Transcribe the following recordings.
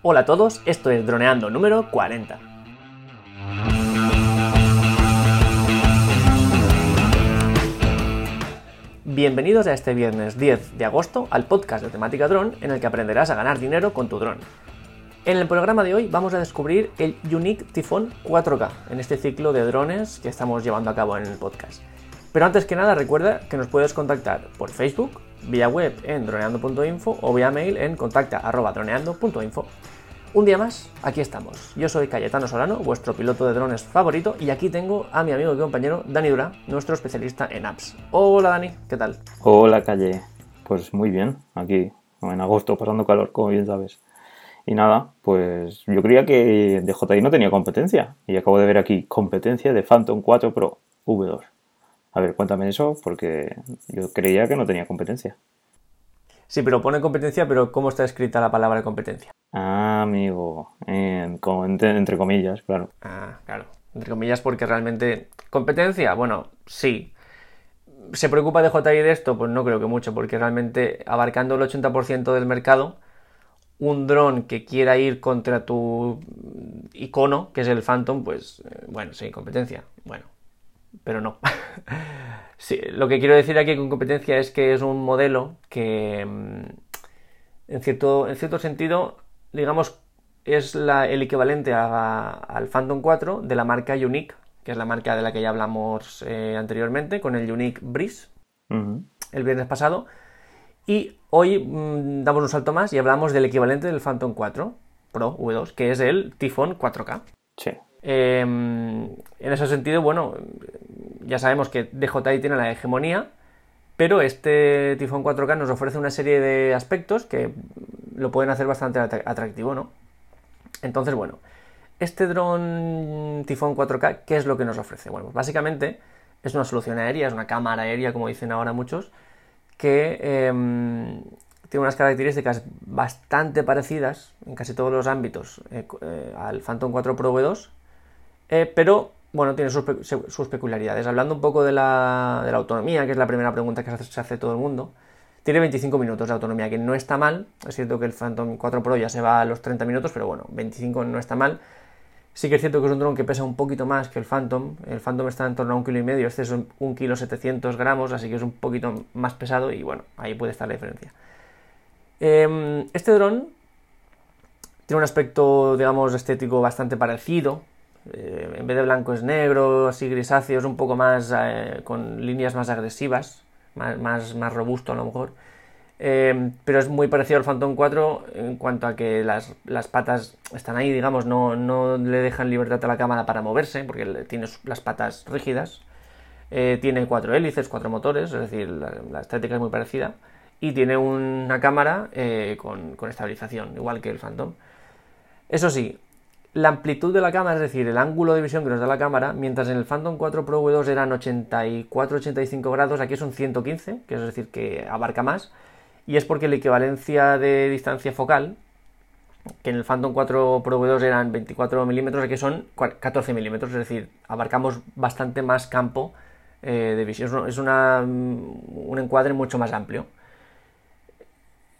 Hola a todos, esto es Droneando número 40. Bienvenidos a este viernes 10 de agosto al podcast de temática dron en el que aprenderás a ganar dinero con tu dron. En el programa de hoy vamos a descubrir el Unique Typhoon 4K en este ciclo de drones que estamos llevando a cabo en el podcast. Pero antes que nada recuerda que nos puedes contactar por Facebook, vía web en droneando.info o vía mail en contacta.droneando.info. Un día más, aquí estamos. Yo soy Cayetano Solano, vuestro piloto de drones favorito, y aquí tengo a mi amigo y compañero Dani Dura, nuestro especialista en apps. Hola Dani, ¿qué tal? Hola Calle, pues muy bien, aquí en agosto pasando calor, como bien sabes. Y nada, pues yo creía que DJI no tenía competencia, y acabo de ver aquí competencia de Phantom 4 Pro V2. A ver, cuéntame eso, porque yo creía que no tenía competencia. Sí, pero pone competencia, pero ¿cómo está escrita la palabra competencia? Ah, amigo, entre, comillas, claro. Ah, claro, entre comillas porque realmente... ¿Competencia? Bueno, sí. ¿Se preocupa de JI de esto? Pues no creo que mucho, porque realmente abarcando el 80% del mercado, un dron que quiera ir contra tu icono, que es el Phantom, pues eh, bueno, sí, competencia. Bueno, pero no. sí, lo que quiero decir aquí con competencia es que es un modelo que, mm, en cierto, en cierto sentido, digamos, es el equivalente al Phantom 4 de la marca Unique, que es la marca de la que ya hablamos eh, anteriormente, con el Unique Breeze, el viernes pasado. Y hoy mm, damos un salto más y hablamos del equivalente del Phantom 4 Pro V2, que es el Typhoon 4K. Sí. Em, en ese sentido, bueno, ya sabemos que DJI tiene la hegemonía, pero este Typhoon 4K nos ofrece una serie de aspectos que lo pueden hacer bastante atractivo, ¿no? Entonces, bueno, este dron Typhoon 4K, ¿qué es lo que nos ofrece? Bueno, pues básicamente es una solución aérea, es una cámara aérea, como dicen ahora muchos, que em, tiene unas características bastante parecidas en casi todos los ámbitos eh, eh, al Phantom 4 Pro V2, eh, pero bueno, tiene sus, peculiaridades. Hablando un poco de la, autonomía, que es la primera pregunta que se hace, todo el mundo, tiene 25 minutos de autonomía, que no está mal. Es cierto que el Phantom 4 Pro ya se va a los 30 minutos, pero bueno, 25 no está mal. Sí que es cierto que es un dron que pesa un poquito más que el Phantom. El Phantom está en torno a un kilo y medio, este es un kilo 700 gramos, así que es un poquito más pesado y bueno, ahí puede estar la diferencia. Em, este dron tiene un aspecto, digamos, estético bastante parecido eh, en vez de blanco es negro, así grisáceo, es un poco más eh, con líneas más agresivas, más, más, robusto a lo mejor. Eh, pero es muy parecido al Phantom 4 en cuanto a que las, patas están ahí, digamos, no, no, le dejan libertad a la cámara para moverse, porque tiene las patas rígidas. tiene cuatro hélices, cuatro motores, es decir, la, estética es muy parecida. Y tiene una cámara con, con estabilización, igual que el Phantom. Eso sí, la amplitud de la cámara, es decir, el ángulo de visión que nos da la cámara, mientras en el Phantom 4 Pro V2 eran 84-85 grados, aquí son 115, que es decir, que abarca más, y es porque la equivalencia de distancia focal, que en el Phantom 4 Pro V2 eran 24 milímetros, aquí son 14 milímetros, es decir, abarcamos bastante más campo eh, de visión, es una, un encuadre mucho más amplio.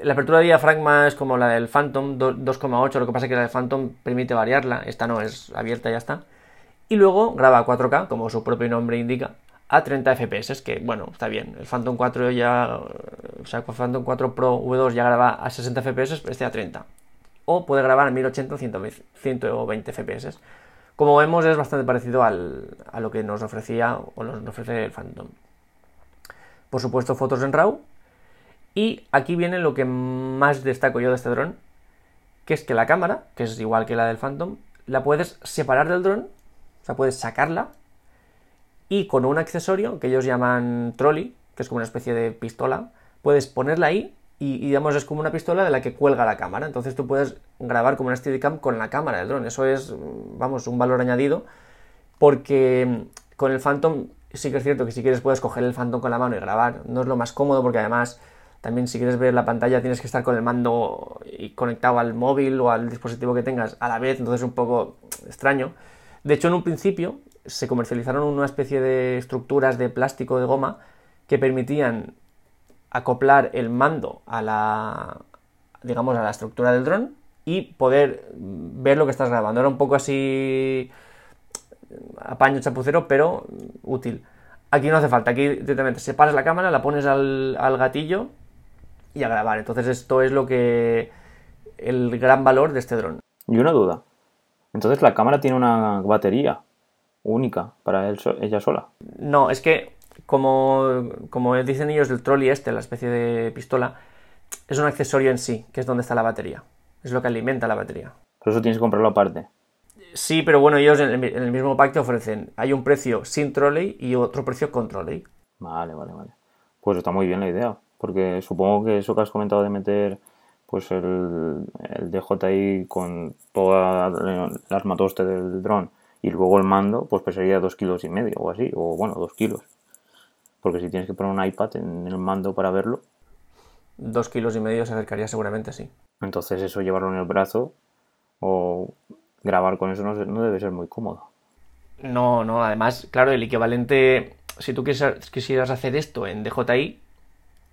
La apertura de diafragma es como la del Phantom 2,8, lo que pasa es que la del Phantom permite variarla, esta no es abierta y ya está. Y luego graba a 4K, como su propio nombre indica, a 30 FPS, que bueno, está bien. El Phantom 4 ya, o sea, el Phantom 4 Pro V2 ya graba a 60 FPS, este a 30. O puede grabar a 1080 o 120 FPS. Como vemos es bastante parecido al, a lo que nos ofrecía o nos ofrece el Phantom. Por supuesto, fotos en RAW y aquí viene lo que más destaco yo de este dron, que es que la cámara, que es igual que la del Phantom, la puedes separar del dron, o sea, puedes sacarla y con un accesorio que ellos llaman trolley, que es como una especie de pistola, puedes ponerla ahí y, digamos es como una pistola de la que cuelga la cámara. Entonces tú puedes grabar como una Steadicam con la cámara del dron. Eso es, vamos, un valor añadido porque con el Phantom sí que es cierto que si quieres puedes coger el Phantom con la mano y grabar. No es lo más cómodo porque además también si quieres ver la pantalla tienes que estar con el mando y conectado al móvil o al dispositivo que tengas a la vez, entonces es un poco extraño. De hecho, en un principio se comercializaron una especie de estructuras de plástico de goma que permitían acoplar el mando a la digamos a la estructura del dron y poder ver lo que estás grabando. Era un poco así apaño chapucero, pero útil. Aquí no hace falta, aquí directamente separas la cámara, la pones al, al gatillo y a grabar. Entonces esto es lo que el gran valor de este dron. Y una duda. Entonces la cámara tiene una batería única para él, ella sola. No, es que como, como dicen ellos el trolley este, la especie de pistola, es un accesorio en sí, que es donde está la batería. Es lo que alimenta la batería. Por eso tienes que comprarlo aparte. Sí, pero bueno, ellos en el, mismo pack te ofrecen, hay un precio sin trolley y otro precio con trolley. Vale, vale, vale. Pues está muy bien la idea, porque supongo que eso que has comentado de meter pues el, el DJI con toda el armatoste del dron y luego el mando, pues pesaría dos kilos y medio o así, o bueno, dos kilos. Porque si tienes que poner un iPad en el mando para verlo. Dos kilos y medio se acercaría seguramente, sí. Entonces eso llevarlo en el brazo o grabar con eso no, no debe ser muy cómodo. No, no, además, claro, el equivalente, si tú quisieras hacer esto en DJI,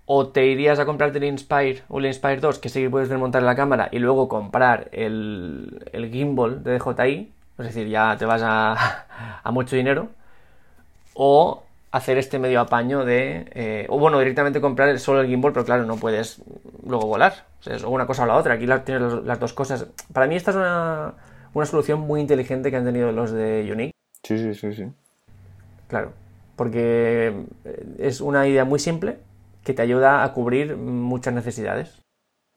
o te irías a comprarte el Inspire o el Inspire 2, que sí que puedes desmontar la cámara, y luego comprar el, el gimbal de DJI, es decir, ya te vas a, a mucho dinero, o hacer este medio apaño de... Eh, o bueno, directamente comprar solo el gimbal, pero claro, no puedes luego volar. O sea, es una cosa o la otra. Aquí tienes las dos cosas. Para mí esta es una, una solución muy inteligente que han tenido los de Unique. Sí, sí, sí, sí. Claro, porque es una idea muy simple que te ayuda a cubrir muchas necesidades.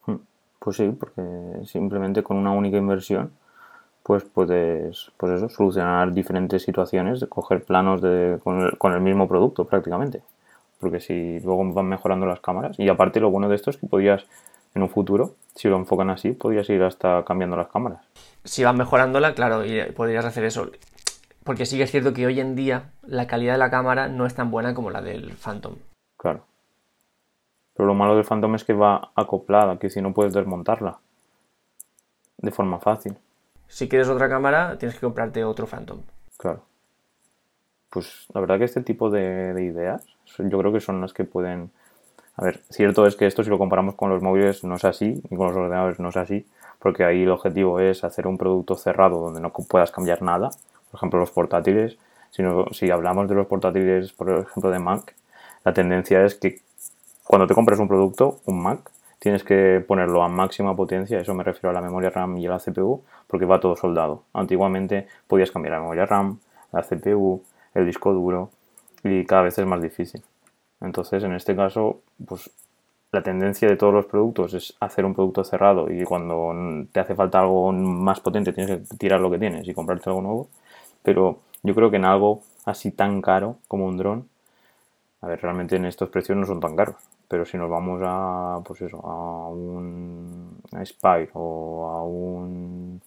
Hmm. Pues sí, porque simplemente con una única inversión pues puedes pues eso, solucionar diferentes situaciones, coger planos de, con, el, mismo producto prácticamente. Porque si luego van mejorando las cámaras, y aparte lo bueno de esto es que podrías en un futuro, si lo enfocan así, podrías ir hasta cambiando las cámaras. Si van mejorándola, claro, y podrías hacer eso. Porque sí que es cierto que hoy en día la calidad de la cámara no es tan buena como la del Phantom. Claro. Pero lo malo del Phantom es que va acoplada, que si no puedes desmontarla de forma fácil. Si quieres otra cámara, tienes que comprarte otro Phantom. Claro. Pues la verdad que este tipo de, ideas yo creo que son las que pueden... A ver, cierto es que esto si lo comparamos con los móviles no es así, y con los ordenadores no es así, porque ahí el objetivo es hacer un producto cerrado donde no puedas cambiar nada. Por ejemplo, los portátiles, si, si hablamos de los portátiles, por ejemplo, de Mac, la tendencia es que cuando te compras un producto, un Mac, tienes que ponerlo a máxima potencia, eso me refiero a la memoria RAM y a la CPU, porque va todo soldado. Antiguamente podías cambiar la memoria RAM, la CPU, el disco duro y cada vez es más difícil. Entonces, en este caso, pues la tendencia de todos los productos es hacer un producto cerrado y cuando te hace falta algo más potente tienes que tirar lo que tienes y comprarte algo nuevo. Pero yo creo que en algo así tan caro como un dron, a ver, realmente en estos precios no son tan caros pero si nos vamos a pues eso a un Spire o a un,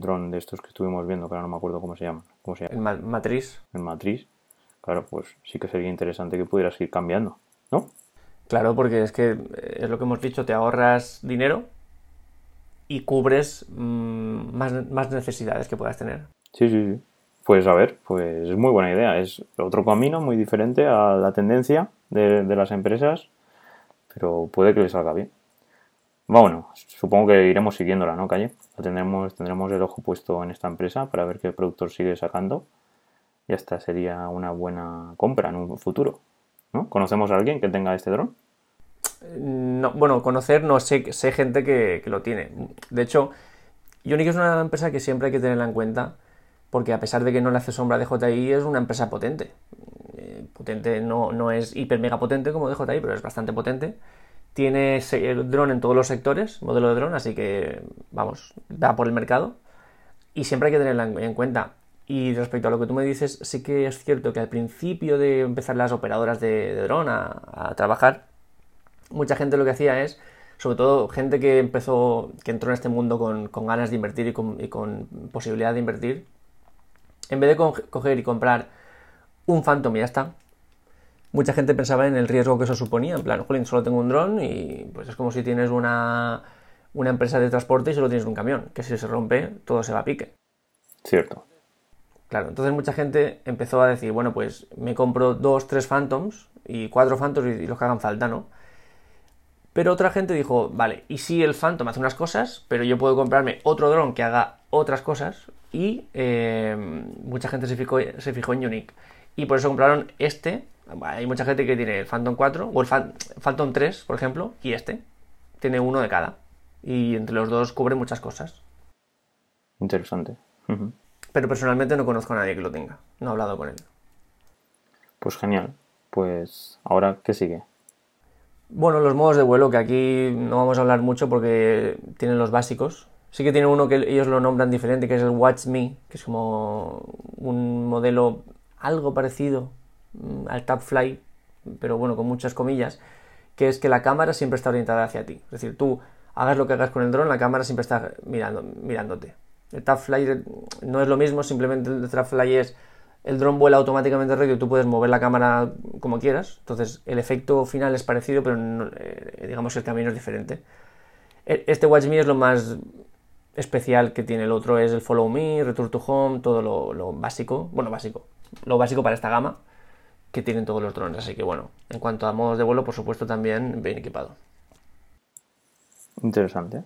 dron de estos que estuvimos viendo que ahora no me acuerdo cómo se llama cómo se llama el matriz el matriz claro pues sí que sería interesante que pudieras ir cambiando no claro porque es que eh, es lo que hemos dicho te ahorras dinero y cubres mm, más, más necesidades que puedas tener. Sí sí sí pues a ver, pues es muy buena idea. Es otro camino muy diferente a la tendencia de, las empresas, pero puede que le salga bien. Bueno, supongo que iremos siguiéndola, ¿no, Calle? tendremos, tendremos el ojo puesto en esta empresa para ver qué productor sigue sacando. Y esta sería una buena compra en un futuro. ¿no? ¿Conocemos a alguien que tenga este dron? No, bueno, conocer no sé, sé gente que, que lo tiene. De hecho, Ionic es una empresa que siempre hay que tenerla en cuenta porque a pesar de que no le hace sombra a DJI, es una empresa potente. Eh, potente no, no, es hiper mega potente como DJI, pero es bastante potente. Tiene el dron en todos los sectores, modelo de dron, así que vamos, va por el mercado. Y siempre hay que tenerla en cuenta. Y respecto a lo que tú me dices, sí que es cierto que al principio de empezar las operadoras de, dron a, trabajar, mucha gente lo que hacía es, sobre todo gente que empezó, que entró en este mundo con, ganas de invertir y con, y con posibilidad de invertir, en vez de coger y comprar un Phantom y ya está, mucha gente pensaba en el riesgo que eso suponía. En plan, jolín, solo tengo un dron y pues es como si tienes una, una empresa de transporte y solo tienes un camión, que si se rompe, todo se va a pique. Cierto. Claro, entonces mucha gente empezó a decir, bueno, pues me compro dos, tres Phantoms y cuatro Phantoms y, los que hagan falta, ¿no? Pero otra gente dijo, vale, ¿y si el Phantom hace unas cosas, pero yo puedo comprarme otro dron que haga otras cosas? Y eh, mucha gente se fijó, se fijó en Unique. Y por eso compraron este. Hay mucha gente que tiene el Phantom 4 o el Phantom 3, por ejemplo, y este. Tiene uno de cada. Y entre los dos cubre muchas cosas. Interesante. Pero personalmente no conozco a nadie que lo tenga. No he hablado con él. Pues genial. Pues ahora, ¿qué sigue? Bueno, los modos de vuelo, que aquí no vamos a hablar mucho porque tienen los básicos. Sí que tiene uno que ellos lo nombran diferente, que es el Watch Me, que es como un modelo algo parecido mm, al Tap Fly, pero bueno, con muchas comillas, que es que la cámara siempre está orientada hacia ti. Es decir, tú hagas lo que hagas con el dron, la cámara siempre está mirando, mirándote. El Tap Fly no es lo mismo, simplemente el Tap Fly es el dron vuela automáticamente recto y tú puedes mover la cámara como quieras. Entonces el efecto final es parecido, pero eh, digamos que el camino es diferente. E, este Watch Me es lo más especial que tiene el otro, es el Follow Me, Return to Home, todo lo, básico, bueno, básico, lo básico para esta gama que tienen todos los drones. Así que bueno, en cuanto a modos de vuelo, por supuesto también bien equipado. Interesante.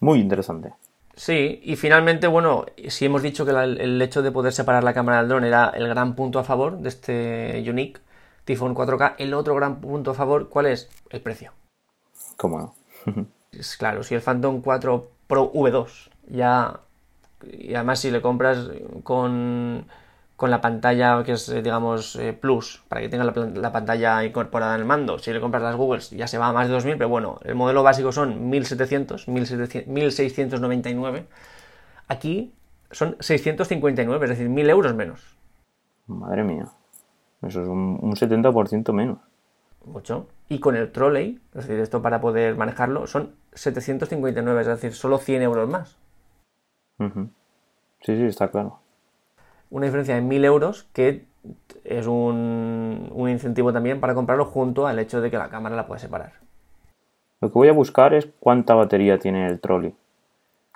Muy interesante. Sí, y finalmente, bueno, si hemos dicho que el hecho de poder separar la cámara del dron era el gran punto a favor de este Unique Typhoon 4K, el otro gran punto a favor, ¿cuál es? El precio. ¿Cómo no? es claro, si el Phantom 4 Pro V2 ya, y además si le compras con con la pantalla que es, eh, digamos, eh, Plus, para que tenga la, pantalla incorporada en el mando. Si le compras las Googles ya se va a más de 2000, pero bueno, el modelo básico son 1700, 1699. Aquí son 659, es decir, 1000 euros menos. Madre mía, eso es un, 70% menos. Mucho. Y con el trolley, es decir, esto para poder manejarlo, son 759, es decir, solo 100 euros más. Sí, sí, está claro una diferencia de 1000 euros que es un, incentivo también para comprarlo junto al hecho de que la cámara la puede separar. Lo que voy a buscar es cuánta batería tiene el trolley,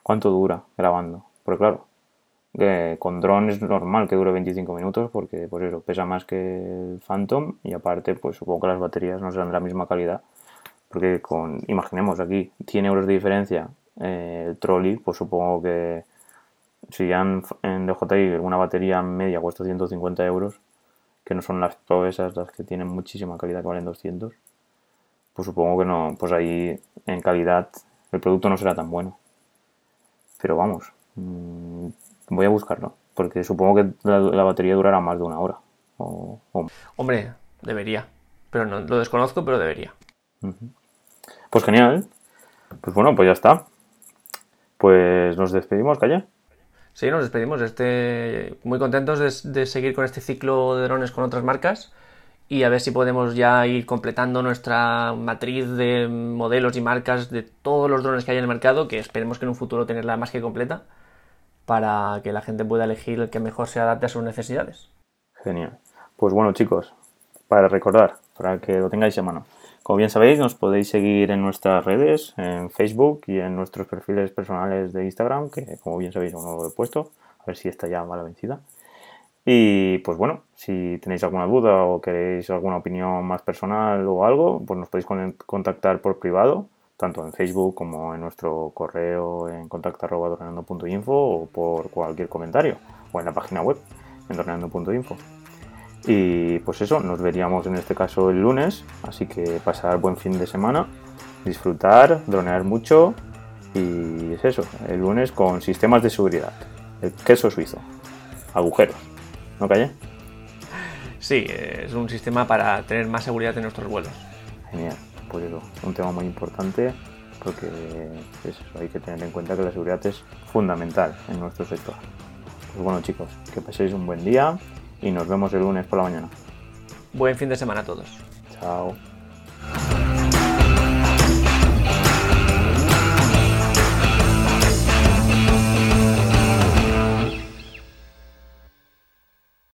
cuánto dura grabando. Porque claro, con dron es normal que dure 25 minutos porque pues eso, pesa más que el Phantom y aparte pues supongo que las baterías no serán de la misma calidad. Porque con, imaginemos aquí, 100 euros de diferencia eh, el trolley, pues supongo que si ya en, DJI una batería media cuesta 150 euros, que no son las Pro esas, las que tienen muchísima calidad que valen 200, pues supongo que no, pues ahí en calidad el producto no será tan bueno. Pero vamos, mm, voy a buscarlo, porque supongo que la, batería durará más de una hora. Hombre, debería, pero no lo desconozco, pero debería. Pues genial. Pues bueno, pues ya está. Pues nos despedimos, Calle. Sí, nos despedimos. Este, muy contentos de, seguir con este ciclo de drones con otras marcas y a ver si podemos ya ir completando nuestra matriz de modelos y marcas de todos los drones que hay en el mercado, que esperemos que en un futuro tenerla más que completa para que la gente pueda elegir el que mejor se adapte a sus necesidades. Genial. Pues bueno, chicos, para recordar, para que lo tengáis en mano. Como bien sabéis, nos podéis seguir en nuestras redes, en Facebook y en nuestros perfiles personales de Instagram, que como bien sabéis aún no lo he puesto, a ver si está ya mala vencida. Y pues bueno, si tenéis alguna duda o queréis alguna opinión más personal o algo, pues nos podéis contactar por privado, tanto en Facebook como en nuestro correo en contacto.info o por cualquier comentario o en la página web en dorneando.info. Y pues eso, nos veríamos en este caso el lunes, así que pasar buen fin de semana, disfrutar, dronear mucho y es eso, el lunes con sistemas de seguridad, el queso suizo, agujeros, ¿no calle? Sí, es un sistema para tener más seguridad en nuestros vuelos. Genial, pues eso, un tema muy importante porque hay que tener en cuenta que la seguridad es fundamental en nuestro sector. Pues bueno chicos, que paséis un buen día y nos vemos el lunes por la mañana. Buen fin de semana a todos. Chao.